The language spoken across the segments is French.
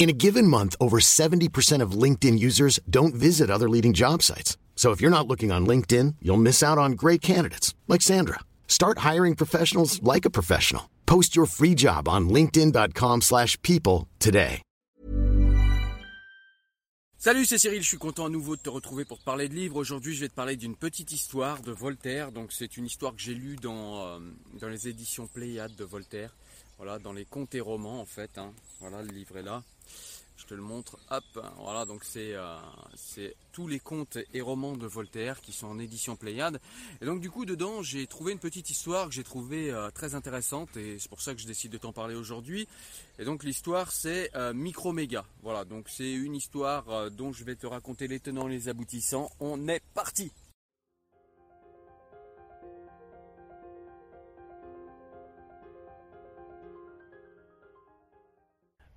In a given month, over 70% of LinkedIn users don't visit other leading job sites. So if you're not looking on LinkedIn, you'll miss out on great candidates like Sandra. Start hiring professionals like a professional. Post your free job on linkedin.com/people today. Salut, c'est Cyril, je suis content à nouveau de te retrouver pour te parler de livres. Aujourd'hui, je vais te parler d'une petite histoire de Voltaire. Donc, c'est une histoire que j'ai lue dans, euh, dans les éditions Pléiade de Voltaire. Voilà, dans les contes et romans en fait. hein. Voilà, le livre est là. Je te le montre. Hop, voilà, donc c'est euh, c'est tous les contes et romans de Voltaire qui sont en édition Pléiade. Et donc, du coup, dedans, j'ai trouvé une petite histoire que j'ai trouvée euh, très intéressante et c'est pour ça que je décide de t'en parler aujourd'hui. Et donc, l'histoire, c'est euh, Microméga. Voilà, donc c'est une histoire euh, dont je vais te raconter les tenants et les aboutissants. On est parti!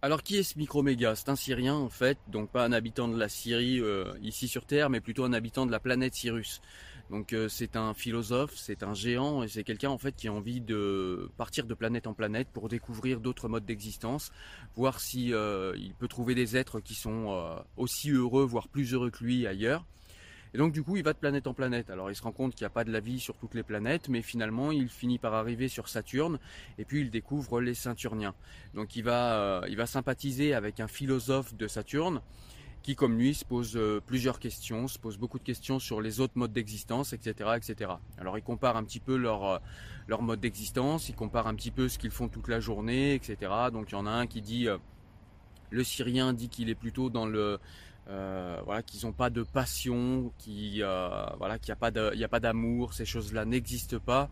Alors qui est ce Microméga? C'est un Syrien en fait, donc pas un habitant de la Syrie euh, ici sur Terre, mais plutôt un habitant de la planète Cyrus. Donc euh, c'est un philosophe, c'est un géant et c'est quelqu'un en fait qui a envie de partir de planète en planète pour découvrir d'autres modes d'existence, voir si euh, il peut trouver des êtres qui sont aussi heureux, voire plus heureux que lui ailleurs. Et donc du coup, il va de planète en planète. Alors il se rend compte qu'il n'y a pas de la vie sur toutes les planètes, mais finalement, il finit par arriver sur Saturne et puis il découvre les Saturniens. Donc il va, euh, il va sympathiser avec un philosophe de Saturne qui, comme lui, se pose euh, plusieurs questions, se pose beaucoup de questions sur les autres modes d'existence, etc., etc. Alors il compare un petit peu leur, euh, leur mode d'existence, il compare un petit peu ce qu'ils font toute la journée, etc. Donc il y en a un qui dit, le Syrien dit qu'il est plutôt dans le euh, voilà, qu'ils n'ont pas de passion, qui euh, voilà, qu'il n'y a pas d'amour, ces choses-là n'existent pas.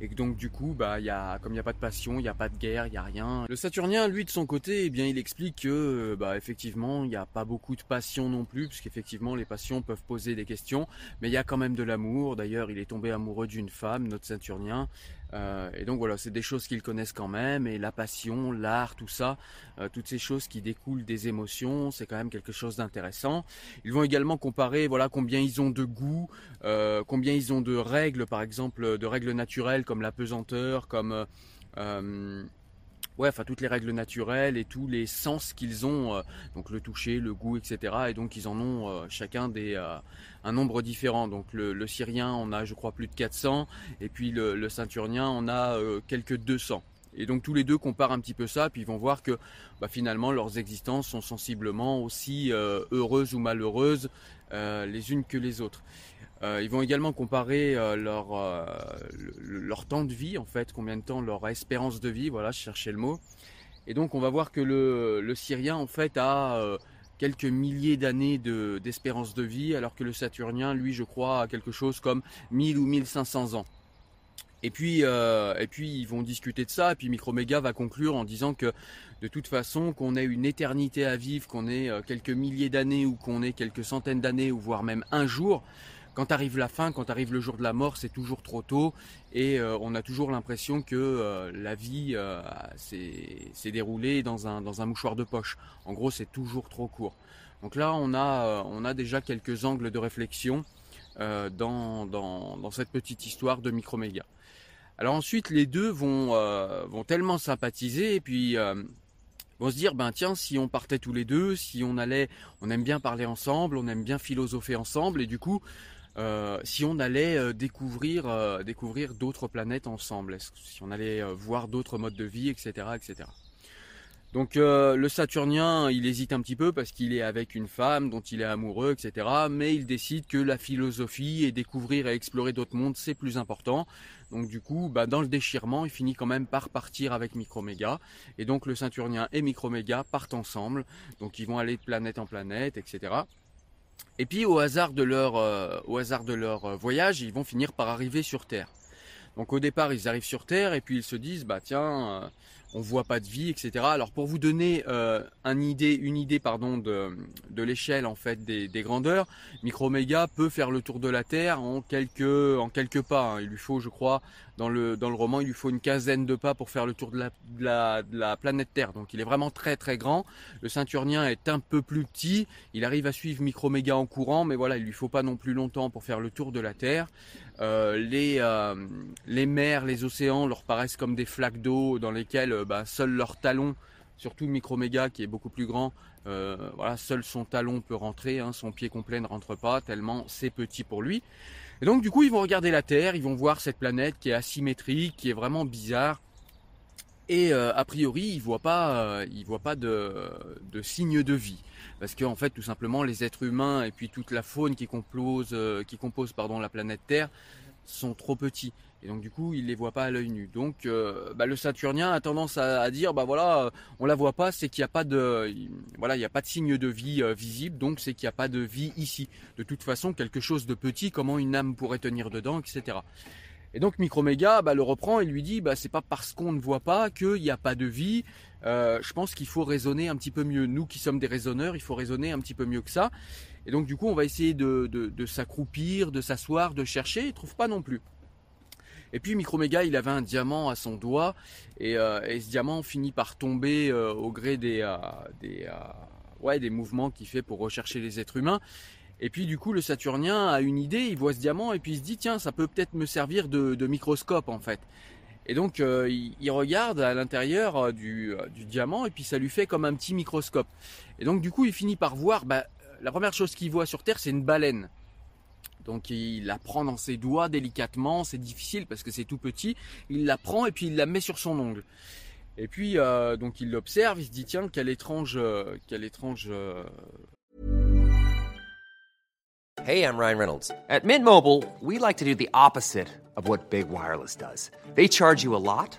Et que donc du coup, bah, y a, comme il n'y a pas de passion, il n'y a pas de guerre, il n'y a rien. Le Saturnien, lui, de son côté, eh bien, il explique que, euh, bah, effectivement, il n'y a pas beaucoup de passion non plus, puisqu'effectivement, les passions peuvent poser des questions, mais il y a quand même de l'amour. D'ailleurs, il est tombé amoureux d'une femme, notre Saturnien. Euh, et donc voilà, c'est des choses qu'ils connaissent quand même, et la passion, l'art, tout ça, euh, toutes ces choses qui découlent des émotions, c'est quand même quelque chose d'intéressant. Ils vont également comparer, voilà, combien ils ont de goût, euh, combien ils ont de règles, par exemple, de règles naturelles comme la pesanteur, comme ouais, enfin toutes les règles naturelles et tous les sens qu'ils ont, euh, donc le toucher, le goût, etc. Et donc ils en ont euh, chacun des euh, un nombre différent. Donc le, Syrien, on a, je crois, plus de 400, et puis le, le Ceinturnien, on a quelques 200. Et donc tous les deux comparent un petit peu ça, puis ils vont voir que bah, finalement leurs existences sont sensiblement aussi heureuses ou malheureuses les unes que les autres. Euh, ils vont également comparer euh, leur, euh, le- leur temps de vie, en fait, combien de temps leur espérance de vie, voilà, je cherchais le mot. Et donc on va voir que le, le Syrien, en fait, a quelques milliers d'années de- d'espérance de, vie, alors que le Saturnien, lui, je crois, a quelque chose comme 1000 ou 1500 ans. Et puis, et puis ils vont discuter de ça, et puis Microméga va conclure en disant que de toute façon, qu'on ait une éternité à vivre, qu'on ait quelques milliers d'années ou qu'on ait quelques centaines d'années ou voire même un jour, quand arrive la fin, quand arrive le jour de la mort, c'est toujours trop tôt et euh, on a toujours l'impression que euh, la vie euh, s'est déroulée dans un, mouchoir de poche. En gros, c'est toujours trop court. Donc là, on a, déjà quelques angles de réflexion dans, cette petite histoire de Microméga. Alors ensuite, les deux vont, vont tellement sympathiser et puis vont vont se dire ben tiens si on partait tous les deux, si on allait, on aime bien parler ensemble, on aime bien philosopher ensemble et du coup euh, si on allait euh, découvrir euh, découvrir d'autres planètes ensemble, si on allait voir d'autres modes de vie, etc., etc. Donc le Saturnien, il hésite un petit peu parce qu'il est avec une femme dont il est amoureux, etc. Mais il décide que la philosophie et découvrir et explorer d'autres mondes, c'est plus important. Donc du coup, bah, dans le déchirement, il finit quand même par partir avec Microméga. Et donc le Saturnien et Microméga partent ensemble. Donc ils vont aller de planète en planète, etc. Et puis au hasard de leur, euh, euh, voyage, ils vont finir par arriver sur Terre. Donc au départ, ils arrivent sur Terre et puis ils se disent, bah tiens, euh, on voit pas de vie, etc. Alors pour vous donner un idée, une idée pardon de, l'échelle en fait des, des, grandeurs, Microméga peut faire le tour de la Terre en quelques pas. Hein. Il lui faut, je crois, dans le, roman, il lui faut une quinzaine de pas pour faire le tour de la, planète Terre. Donc il est vraiment très très grand. Le ceinturnien est un peu plus petit. Il arrive à suivre Microméga en courant, mais voilà, il lui faut pas non plus longtemps pour faire le tour de la Terre. Euh, les, euh, les mers, les océans leur paraissent comme des flaques d'eau dans lesquelles euh, bah, seuls leurs talons, surtout Microméga qui est beaucoup plus grand, voilà, seul son talon peut rentrer, hein, son pied complet ne rentre pas tellement c'est petit pour lui. Et donc du coup, ils vont regarder la Terre, ils vont voir cette planète qui est asymétrique, qui est vraiment bizarre. Et euh, a priori, ils voient pas, euh, voient pas de, de signes de vie, parce qu'en fait, tout simplement, les êtres humains et puis toute la faune qui compose, euh, la planète Terre sont trop petits. Et donc du coup, il les voit pas à l'œil nu. Donc euh, bah, le Saturnien a tendance à, dire bah voilà, euh, on la voit pas, c'est qu'il n'y a pas de voilà, il n'y a pas de signe de vie euh, visible, donc c'est qu'il n'y a pas de vie ici. De toute façon, quelque chose de petit, comment une âme pourrait tenir dedans, etc. Et donc Microméga bah, le reprend et lui dit bah c'est pas parce qu'on ne voit pas qu'il n'y a pas de vie. je pense qu'il faut raisonner un petit peu mieux. Nous qui sommes des raisonneurs, il faut raisonner un petit peu mieux que ça. Et donc du coup, on va essayer de, de, de s'accroupir, de s'asseoir, de chercher. Il trouve pas non plus. Et puis Microméga, il avait un diamant à son doigt et, euh, ce diamant finit par tomber euh, au gré des, euh, des, ouais, des mouvements qu'il fait pour rechercher les êtres humains. Et puis du coup, le Saturnien a une idée, il voit ce diamant et puis il se dit tiens, ça peut peut-être me servir de, microscope en fait. Et donc il, regarde à l'intérieur du, du, diamant et puis ça lui fait comme un petit microscope. Et donc du coup, il finit par voir, bah, la première chose qu'il voit sur Terre, c'est une baleine. Donc il la prend dans ses doigts délicatement, c'est difficile parce que c'est tout petit. Il la prend et puis il la met sur son ongle. Et puis euh, donc il l'observe, il se dit tiens quelle étrange, euh, quelle étrange. Euh... Hey, I'm Ryan Reynolds. At Mint Mobile, we like to do the opposite of what big wireless does. They charge you a lot,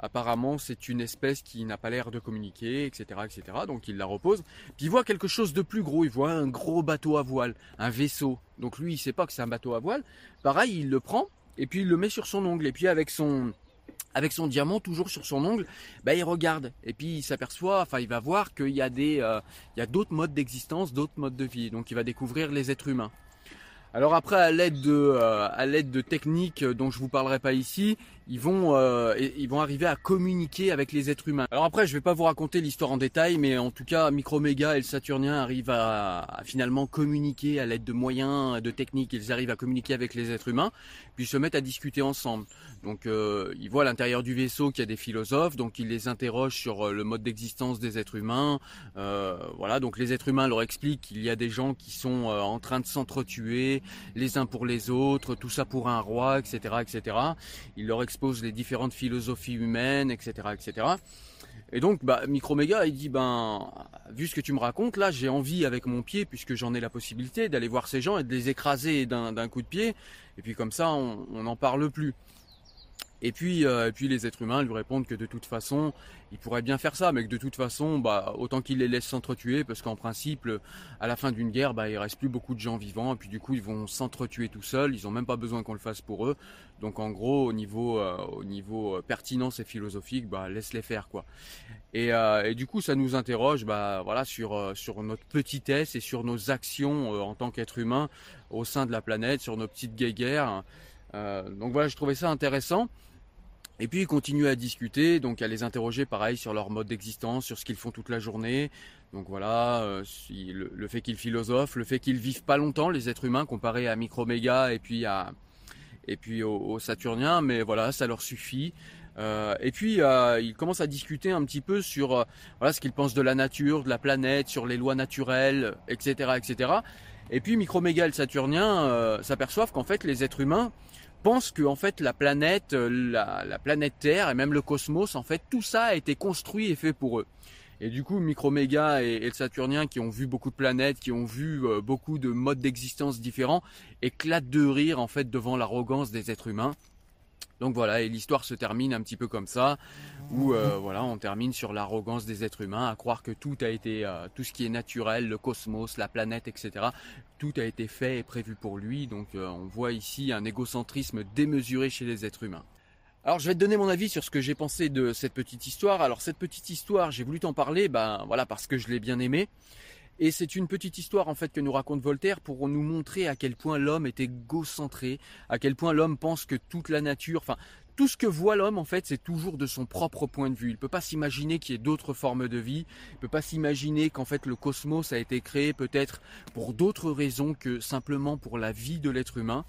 apparemment c'est une espèce qui n'a pas l'air de communiquer, etc., etc. Donc il la repose. Puis il voit quelque chose de plus gros. Il voit un gros bateau à voile, un vaisseau. Donc lui, il sait pas que c'est un bateau à voile. Pareil, il le prend et puis il le met sur son ongle. Et puis avec son avec son diamant toujours sur son ongle, bah, il regarde et puis il s'aperçoit, enfin il va voir qu'il y a des, euh, il y a d'autres modes d'existence, d'autres modes de vie. Donc il va découvrir les êtres humains. Alors après, à l'aide de, euh, à l'aide de techniques dont je vous parlerai pas ici, ils vont, euh, ils vont arriver à communiquer avec les êtres humains. Alors après, je vais pas vous raconter l'histoire en détail, mais en tout cas, Microméga et le Saturnien arrivent à, finalement communiquer à l'aide de moyens, de techniques. Ils arrivent à communiquer avec les êtres humains, puis se mettent à discuter ensemble. Donc, euh, ils voient à l'intérieur du vaisseau qu'il y a des philosophes, donc ils les interrogent sur euh, le mode d'existence des êtres humains. Euh, voilà, donc les êtres humains leur expliquent qu'il y a des gens qui sont euh, en train de s'entretuer les uns pour les autres, tout ça pour un roi, etc., etc. Ils leur expose les différentes philosophies humaines, etc., etc. Et donc, bah, Microméga, il dit, ben, vu ce que tu me racontes, là, j'ai envie avec mon pied, puisque j'en ai la possibilité, d'aller voir ces gens et de les écraser d'un coup de pied. Et puis comme ça, on n'en parle plus. Et puis, euh, et puis les êtres humains lui répondent que de toute façon, ils pourraient bien faire ça, mais que de toute façon, bah, autant qu'ils les laissent s'entretuer, parce qu'en principe, à la fin d'une guerre, bah, il reste plus beaucoup de gens vivants, et puis du coup, ils vont s'entretuer tout seuls. Ils ont même pas besoin qu'on le fasse pour eux. Donc, en gros, au niveau, euh, au niveau euh, pertinence et philosophique, bah, laisse les faire, quoi. Et, et du coup, ça nous interroge, bah, voilà, sur sur notre petitesse et sur nos actions en tant qu'être humain au sein de la planète, sur nos petites guéguerres. donc voilà, je trouvais ça intéressant. Et puis ils continuent à discuter, donc à les interroger pareil sur leur mode d'existence, sur ce qu'ils font toute la journée. Donc voilà, euh, le, fait qu'ils philosophent, le fait qu'ils vivent pas longtemps les êtres humains comparé à Microméga et puis à et puis aux, Saturniens, mais voilà, ça leur suffit. Euh, et puis euh, ils commencent à discuter un petit peu sur voilà ce qu'ils pensent de la nature, de la planète, sur les lois naturelles, etc., etc. Et puis Microméga et le Saturnien s'aperçoivent qu'en fait les êtres humains pense que en fait la planète, euh, la, planète Terre et même le cosmos, en fait tout ça a été construit et fait pour eux. Et du coup, Microméga et, et le Saturnien, qui ont vu beaucoup de planètes, qui ont vu euh, beaucoup de modes d'existence différents, éclatent de rire en fait devant l'arrogance des êtres humains. Donc voilà, et l'histoire se termine un petit peu comme ça, où euh, voilà, on termine sur l'arrogance des êtres humains, à croire que tout a été, euh, tout ce qui est naturel, le cosmos, la planète, etc. Tout a été fait et prévu pour lui. Donc euh, on voit ici un égocentrisme démesuré chez les êtres humains. Alors je vais te donner mon avis sur ce que j'ai pensé de cette petite histoire. Alors cette petite histoire, j'ai voulu t'en parler, ben voilà, parce que je l'ai bien aimée. Et c'est une petite histoire en fait que nous raconte Voltaire pour nous montrer à quel point l'homme est égocentré, à quel point l'homme pense que toute la nature, enfin tout ce que voit l'homme en fait c'est toujours de son propre point de vue. Il ne peut pas s'imaginer qu'il y ait d'autres formes de vie, il ne peut pas s'imaginer qu'en fait le cosmos a été créé peut-être pour d'autres raisons que simplement pour la vie de l'être humain.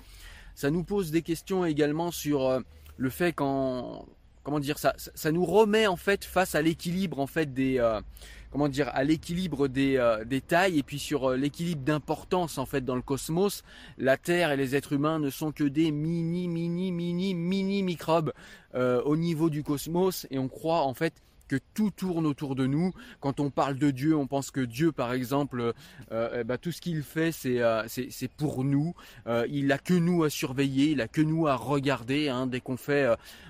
Ça nous pose des questions également sur euh, le fait qu'en comment dire ça, ça nous remet en fait face à l'équilibre en fait des euh, comment dire, à l'équilibre des, euh, tailles et puis sur euh, l'équilibre d'importance en fait dans le cosmos. La Terre et les êtres humains ne sont que des mini, mini, mini, mini microbes euh, au niveau du cosmos et on croit en fait que tout tourne autour de nous. Quand on parle de Dieu, on pense que Dieu, par exemple, euh, eh ben, tout ce qu'il fait, c'est euh, pour nous. Euh, il a que nous à surveiller, il a que nous à regarder. Hein, dès qu'on fait,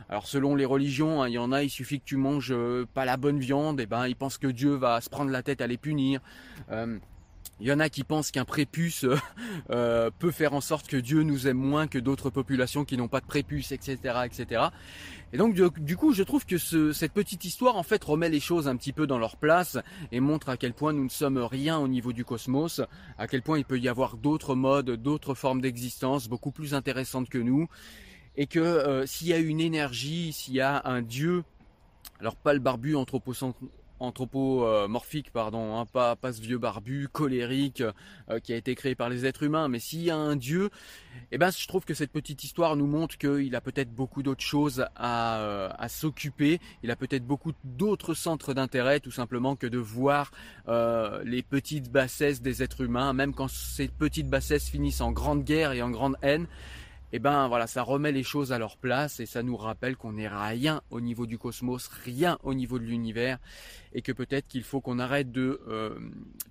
alors selon les religions, hein, il y en a, il suffit que tu manges pas la bonne viande, et eh ben ils pensent que Dieu va se prendre la tête à les punir. Il y en a qui pensent qu'un prépuce peut faire en sorte que Dieu nous aime moins que d'autres populations qui n'ont pas de prépuce, etc., etc. Et donc du, coup, je trouve que cette petite histoire en fait remet les choses un petit peu dans leur place et montre à quel point nous ne sommes rien au niveau du cosmos, à quel point il peut y avoir d'autres modes, d'autres formes d'existence beaucoup plus intéressantes que nous, et que euh, s'il y a une énergie, s'il y a un dieu, alors pas le barbu anthropocentrisme anthropomorphique, pardon, hein, pas, pas ce vieux barbu colérique euh, qui a été créé par les êtres humains, mais s'il y a un dieu, eh ben je trouve que cette petite histoire nous montre qu'il a peut-être beaucoup d'autres choses à, euh, à s'occuper, il a peut-être beaucoup d'autres centres d'intérêt tout simplement que de voir euh, les petites bassesses des êtres humains, même quand ces petites bassesses finissent en grande guerre et en grande haine eh ben voilà, ça remet les choses à leur place et ça nous rappelle qu'on n'est rien au niveau du cosmos, rien au niveau de l'univers et que peut-être qu'il faut qu'on arrête de euh,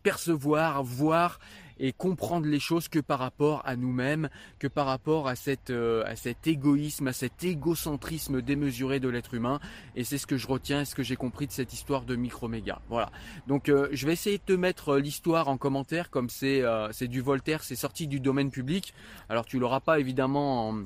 percevoir, voir et comprendre les choses que par rapport à nous-mêmes, que par rapport euh, à cet égoïsme, à cet égocentrisme démesuré de l'être humain. Et c'est ce que je retiens, ce que j'ai compris de cette histoire de Microméga. Voilà. Donc euh, je vais essayer de te mettre l'histoire en commentaire, comme c'est du Voltaire, c'est sorti du domaine public. Alors tu l'auras pas évidemment en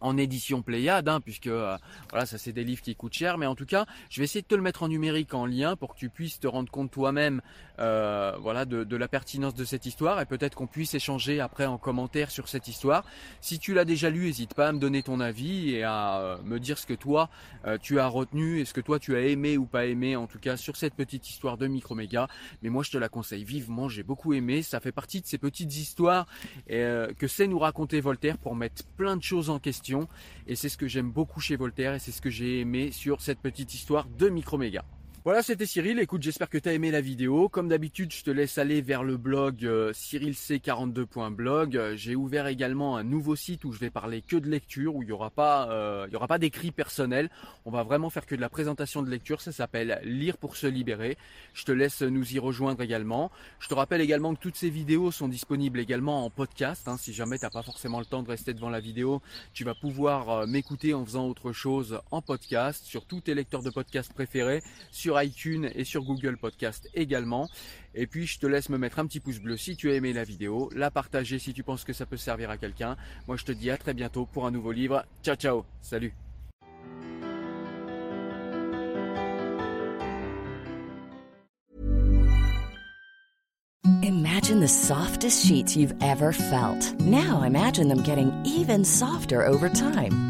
en édition Pléiade, hein, puisque euh, voilà, ça c'est des livres qui coûtent cher, mais en tout cas, je vais essayer de te le mettre en numérique en lien pour que tu puisses te rendre compte toi-même, euh, voilà, de, la pertinence de cette histoire et peut-être qu'on puisse échanger après en commentaire sur cette histoire. Si tu l'as déjà lu, n'hésite pas à me donner ton avis et à euh, me dire ce que toi tu as retenu et ce que toi tu as aimé ou pas aimé, en tout cas sur cette petite histoire de Microméga. Mais moi, je te la conseille vivement, j'ai beaucoup aimé. Ça fait partie de ces petites histoires que sait nous raconter Voltaire pour mettre plein de choses en question et c'est ce que j'aime beaucoup chez Voltaire et c'est ce que j'ai aimé sur cette petite histoire de Microméga. Voilà, c'était Cyril. Écoute, j'espère que tu as aimé la vidéo. Comme d'habitude, je te laisse aller vers le blog euh, cyrilc42.blog. Euh, j'ai ouvert également un nouveau site où je vais parler que de lecture, où il n'y aura pas, euh, il y aura pas d'écrit personnel. On va vraiment faire que de la présentation de lecture. Ça s'appelle Lire pour se libérer. Je te laisse nous y rejoindre également. Je te rappelle également que toutes ces vidéos sont disponibles également en podcast. Hein. Si jamais tu n'as pas forcément le temps de rester devant la vidéo, tu vas pouvoir m'écouter en faisant autre chose en podcast sur tous tes lecteurs de podcast préférés, iTunes et sur Google Podcast également. Et puis je te laisse me mettre un petit pouce bleu si tu as aimé la vidéo, la partager si tu penses que ça peut servir à quelqu'un. Moi je te dis à très bientôt pour un nouveau livre. Ciao ciao, salut Imagine the softest sheets you've ever felt. Now imagine them getting even softer over time.